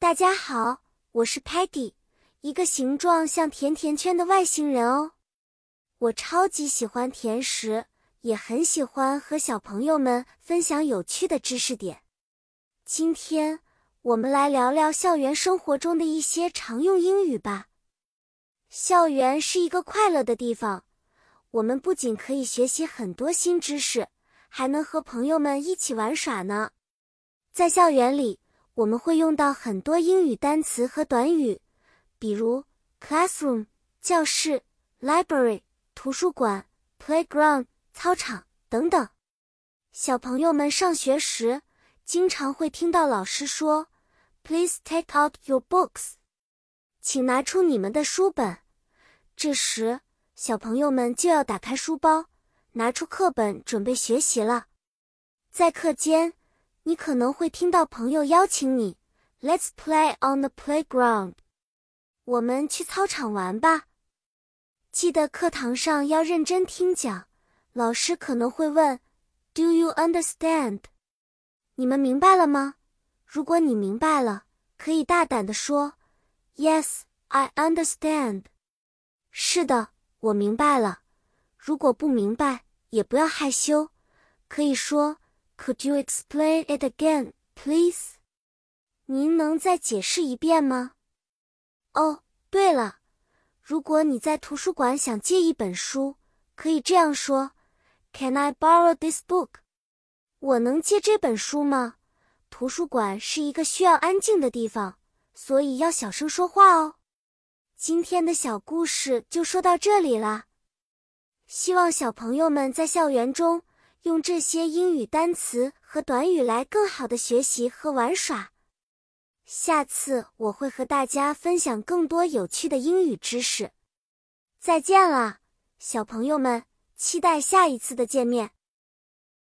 大家好，我是 Patty，一个形状像甜甜圈的外星人哦。我超级喜欢甜食，也很喜欢和小朋友们分享有趣的知识点。今天我们来聊聊校园生活中的一些常用英语吧。校园是一个快乐的地方，我们不仅可以学习很多新知识，还能和朋友们一起玩耍呢。在校园里。我们会用到很多英语单词和短语，比如 classroom 教室、library 图书馆、playground 操场等等。小朋友们上学时经常会听到老师说：“Please take out your books，请拿出你们的书本。”这时，小朋友们就要打开书包，拿出课本准备学习了。在课间。你可能会听到朋友邀请你，Let's play on the playground。我们去操场玩吧。记得课堂上要认真听讲，老师可能会问，Do you understand？你们明白了吗？如果你明白了，可以大胆地说，Yes, I understand。是的，我明白了。如果不明白，也不要害羞，可以说。Could you explain it again, please? 您能再解释一遍吗？哦，对了，如果你在图书馆想借一本书，可以这样说：Can I borrow this book? 我能借这本书吗？图书馆是一个需要安静的地方，所以要小声说话哦。今天的小故事就说到这里啦，希望小朋友们在校园中。用这些英语单词和短语来更好的学习和玩耍。下次我会和大家分享更多有趣的英语知识。再见了，小朋友们，期待下一次的见面。